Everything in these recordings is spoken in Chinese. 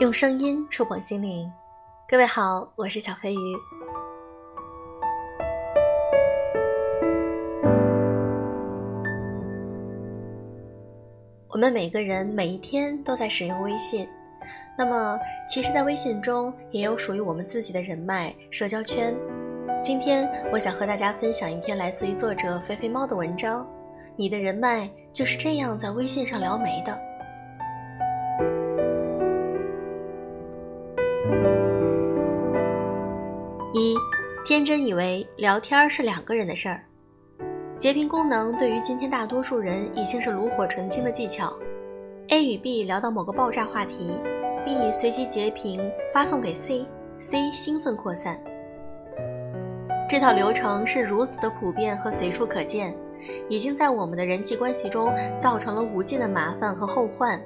用声音触碰心灵，各位好，我是小飞鱼。我们每个人每一天都在使用微信，那么其实，在微信中也有属于我们自己的人脉社交圈。今天，我想和大家分享一篇来自于作者肥肥猫的文章：你的人脉就是这样在微信上撩没的。天真以为聊天是两个人的事儿，截屏功能对于今天大多数人已经是炉火纯青的技巧。A 与 B 聊到某个爆炸话题，B 随即截屏发送给 C，C 兴奋扩散。这套流程是如此的普遍和随处可见，已经在我们的人际关系中造成了无尽的麻烦和后患。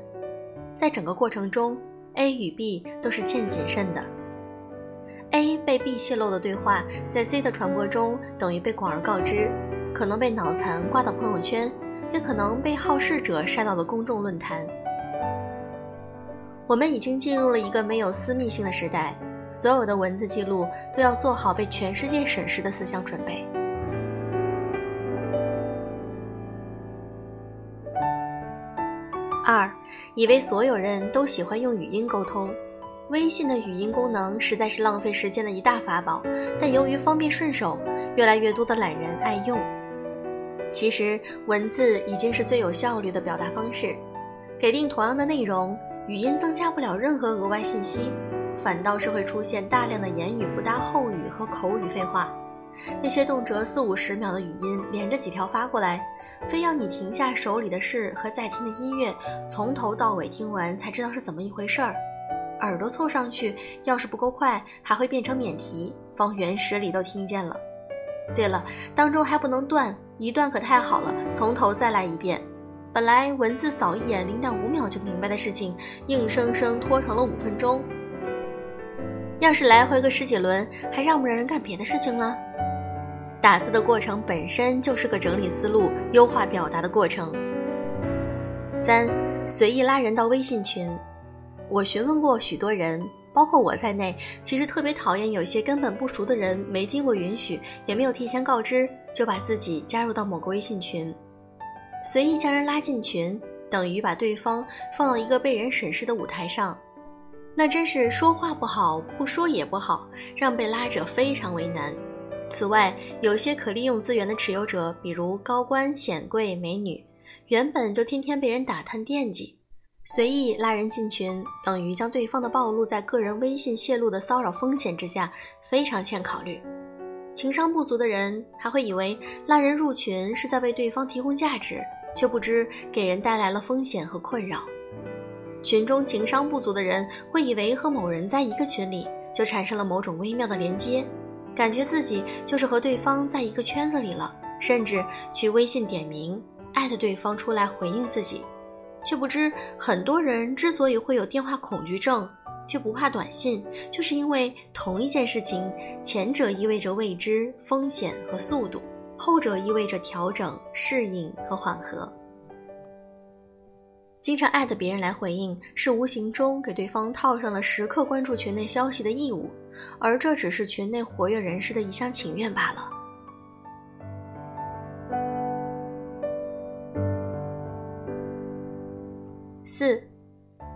在整个过程中，A 与 B 都是欠谨慎的。被 B 泄露的对话，在 C 的传播中等于被广而告之，可能被脑残挂到朋友圈，也可能被好事者晒到了公众论坛。我们已经进入了一个没有私密性的时代，所有的文字记录都要做好被全世界审视的思想准备。二，以为所有人都喜欢用语音沟通。微信的语音功能实在是浪费时间的一大法宝，但由于方便顺手，越来越多的懒人爱用。其实文字已经是最有效率的表达方式，给定同样的内容，语音增加不了任何额外信息，反倒是会出现大量的言语不搭后语和口语废话。那些动辄四五十秒的语音连着几条发过来，非要你停下手里的事和在听的音乐，从头到尾听完才知道是怎么一回事儿。耳朵凑上去，要是不够快，还会变成免提，方圆十里都听见了。对了，当中还不能断，一断可太好了，从头再来一遍。本来文字扫一眼零点五秒就明白的事情，硬生生拖成了五分钟。要是来回个十几轮，还让不让人干别的事情了？打字的过程本身就是个整理思路、优化表达的过程。三，随意拉人到微信群。我询问过许多人，包括我在内，其实特别讨厌有些根本不熟的人，没经过允许，也没有提前告知，就把自己加入到某个微信群，随意将人拉进群，等于把对方放到一个被人审视的舞台上，那真是说话不好，不说也不好，让被拉者非常为难。此外，有些可利用资源的持有者，比如高官显贵、美女，原本就天天被人打探惦记。随意拉人进群，等于将对方的暴露在个人微信泄露的骚扰风险之下，非常欠考虑。情商不足的人还会以为拉人入群是在为对方提供价值，却不知给人带来了风险和困扰。群中情商不足的人会以为和某人在一个群里就产生了某种微妙的连接，感觉自己就是和对方在一个圈子里了，甚至去微信点名艾特对方出来回应自己。却不知，很多人之所以会有电话恐惧症，却不怕短信，就是因为同一件事情，前者意味着未知、风险和速度，后者意味着调整、适应和缓和。经常艾特别人来回应，是无形中给对方套上了时刻关注群内消息的义务，而这只是群内活跃人士的一厢情愿罢了。四，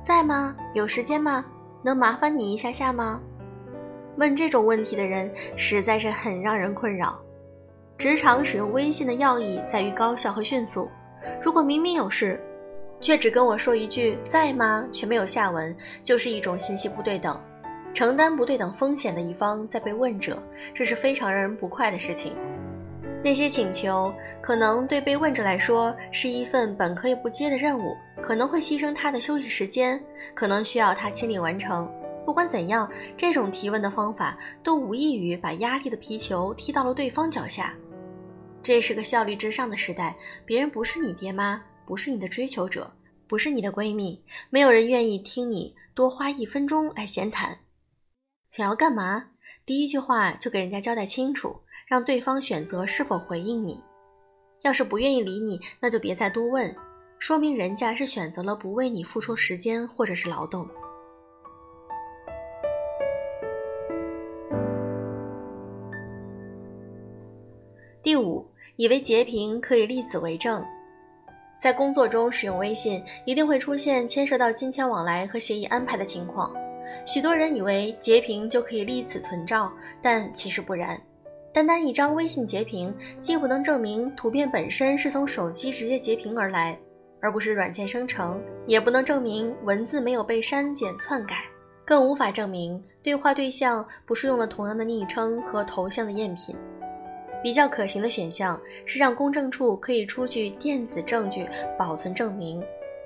在吗？有时间吗？能麻烦你一下下吗？问这种问题的人实在是很让人困扰。职场使用微信的要义在于高效和迅速。如果明明有事，却只跟我说一句在吗，却没有下文，就是一种信息不对等。承担不对等风险的一方在被问者，这是非常让人不快的事情。那些请求可能对被问者来说是一份本可以不接的任务，可能会牺牲他的休息时间，可能需要他亲力完成。不管怎样，这种提问的方法都无异于把压力的皮球踢到了对方脚下。这是个效率至上的时代，别人不是你爹妈，不是你的追求者，不是你的闺蜜，没有人愿意听你多花一分钟来闲谈。想要干嘛？第一句话就给人家交代清楚。让对方选择是否回应你，要是不愿意理你，那就别再多问，说明人家是选择了不为你付出时间或者是劳动。第五以为截屏可以立此为证。在工作中使用微信一定会出现牵涉到金钱往来和协议安排的情况。许多人以为截屏就可以立此存照但其实不然。单单一张微信截屏既不能证明图片本身是从手机直接截屏而来而不是软件生成，也不能证明文字没有被删减篡改，更无法证明对话对象不是用了同样的昵称和头像的赝品。比较可行的选项是让公证处可以出具电子证据保存证明，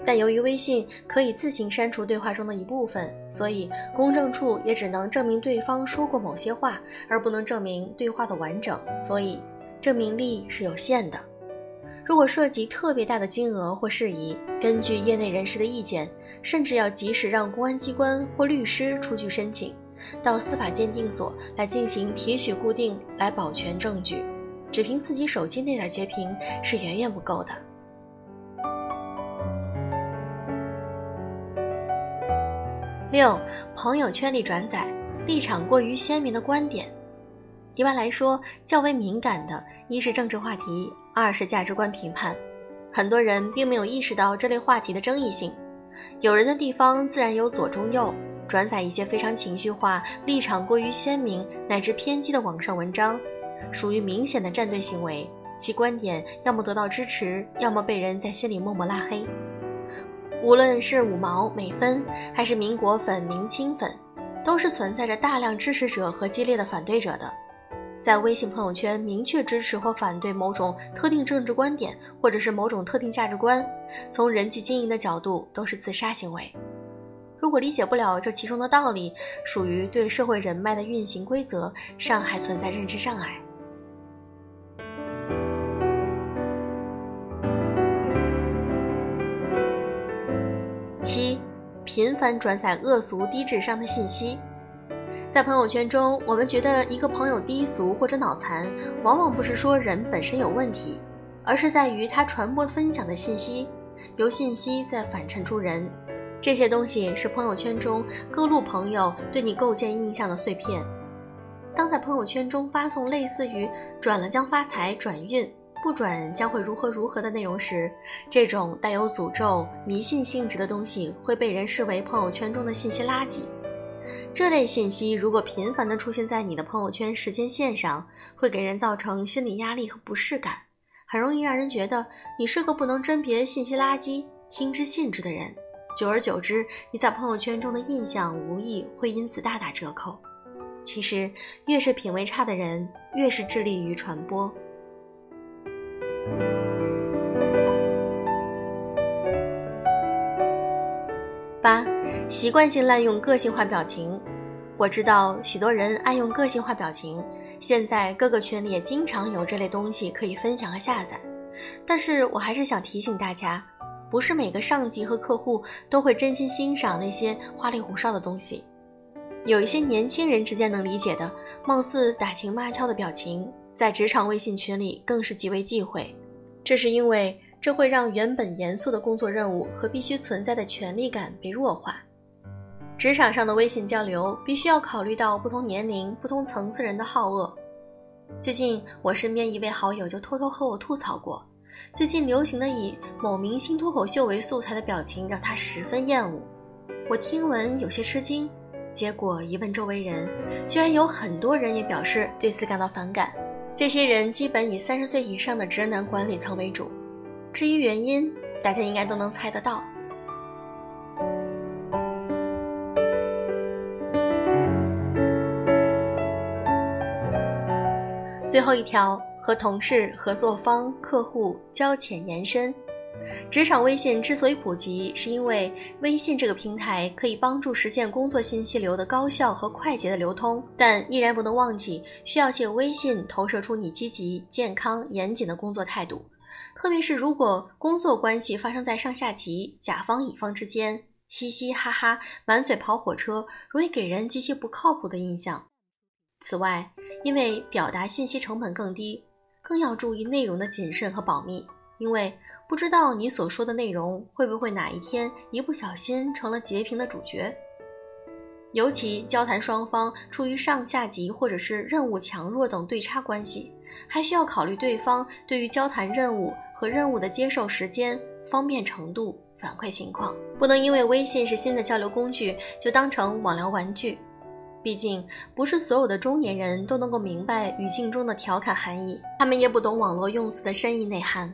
但由于微信可以自行删除对话中的一部分，所以公证处也只能证明对方说过某些话，而不能证明对话的完整，所以证明力是有限的。如果涉及特别大的金额或事宜，根据业内人士的意见，甚至要及时让公安机关或律师出具申请。到司法鉴定所来进行提取固定，来保全证据。只凭自己手机那点截屏是远远不够的。六，朋友圈里转载立场过于鲜明的观点。一般来说，较为敏感的，一是政治话题，二是价值观评判。很多人并没有意识到这类话题的争议性。有人的地方自然有左中右。转载一些非常情绪化、立场过于鲜明乃至偏激的网上文章，属于明显的站队行为。其观点要么得到支持，要么被人在心里默默拉黑。无论是五毛、美分，还是民国粉、明清粉，都是存在着大量支持者和激烈的反对者的。在微信朋友圈明确支持或反对某种特定政治观点，或者是某种特定价值观，从人际经营的角度都是自杀行为。如果理解不了这其中的道理，属于对社会人脉的运行规则尚还存在认知障碍。七，频繁转载恶俗低智商的信息，在朋友圈中，我们觉得一个朋友低俗或者脑残，往往不是说人本身有问题，而是在于他传播分享的信息，由信息在反衬出人。这些东西是朋友圈中各路朋友对你构建印象的碎片。当在朋友圈中发送类似于“转了将发财、转运，不转将会如何如何”的内容时，这种带有诅咒、迷信性质的东西会被人视为朋友圈中的信息垃圾。这类信息如果频繁地出现在你的朋友圈时间线上，会给人造成心理压力和不适感，很容易让人觉得你是个不能甄别信息垃圾、听之信之的人。久而久之，你在朋友圈中的印象无疑会因此大打折扣。其实，越是品味差的人，越是致力于传播。习惯性滥用个性化表情。我知道许多人爱用个性化表情，现在各个群里也经常有这类东西可以分享和下载。但是我还是想提醒大家。不是每个上级和客户都会真心欣赏那些花里胡哨的东西，有一些年轻人之间能理解的，貌似打情骂俏的表情，在职场微信群里更是极为忌讳。这是因为这会让原本严肃的工作任务和必须存在的权力感被弱化。职场上的微信交流必须要考虑到不同年龄、不同层次人的好恶。最近我身边一位好友就偷偷和我吐槽过。最近流行的以某明星脱口秀为素材的表情让他十分厌恶，我听闻有些吃惊。结果一问周围人，居然有很多人也表示对此感到反感。这些人基本以三十岁以上的直男管理层为主。至于原因，大家应该都能猜得到。最后一条。和同事、合作方、客户交浅言深。职场微信之所以普及，是因为微信这个平台可以帮助实现工作信息流的高效和快捷的流通，但依然不能忘记需要借微信投射出你积极、健康、严谨的工作态度。特别是如果工作关系发生在上下级、甲方乙方之间，嘻嘻哈哈、满嘴跑火车，容易给人极其不靠谱的印象。此外，因为表达信息成本更低。更要注意内容的谨慎和保密，因为不知道你所说的内容会不会哪一天一不小心成了截屏的主角。尤其交谈双方处于上下级或者是任务强弱等对差关系，还需要考虑对方对于交谈任务和任务的接受时间、方便程度、反馈情况，不能因为微信是新的交流工具就当成网聊玩具。毕竟，不是所有的中年人都能够明白语境中的调侃含义，他们也不懂网络用词的深意内涵。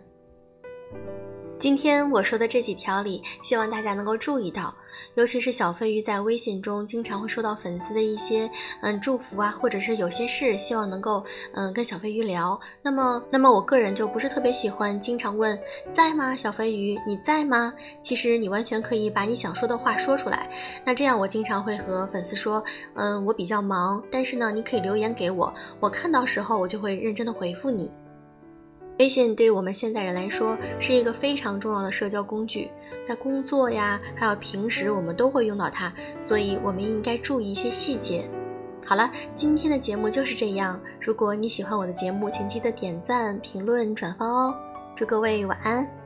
今天我说的这几条里，希望大家能够注意到，尤其是小飞鱼在微信中经常会收到粉丝的一些嗯祝福啊，或者是有些事希望能够嗯跟小飞鱼聊。那么，那么我个人就不是特别喜欢经常问在吗，小飞鱼你在吗？其实你完全可以把你想说的话说出来。那这样我经常会和粉丝说，嗯，我比较忙，但是呢，你可以留言给我，我看到时候我就会认真的回复你。微信对于我们现在人来说是一个非常重要的社交工具，在工作呀，还有平时我们都会用到它，所以我们应该注意一些细节。好了，今天的节目就是这样。如果你喜欢我的节目，请记得点赞、评论、转发哦。祝各位晚安。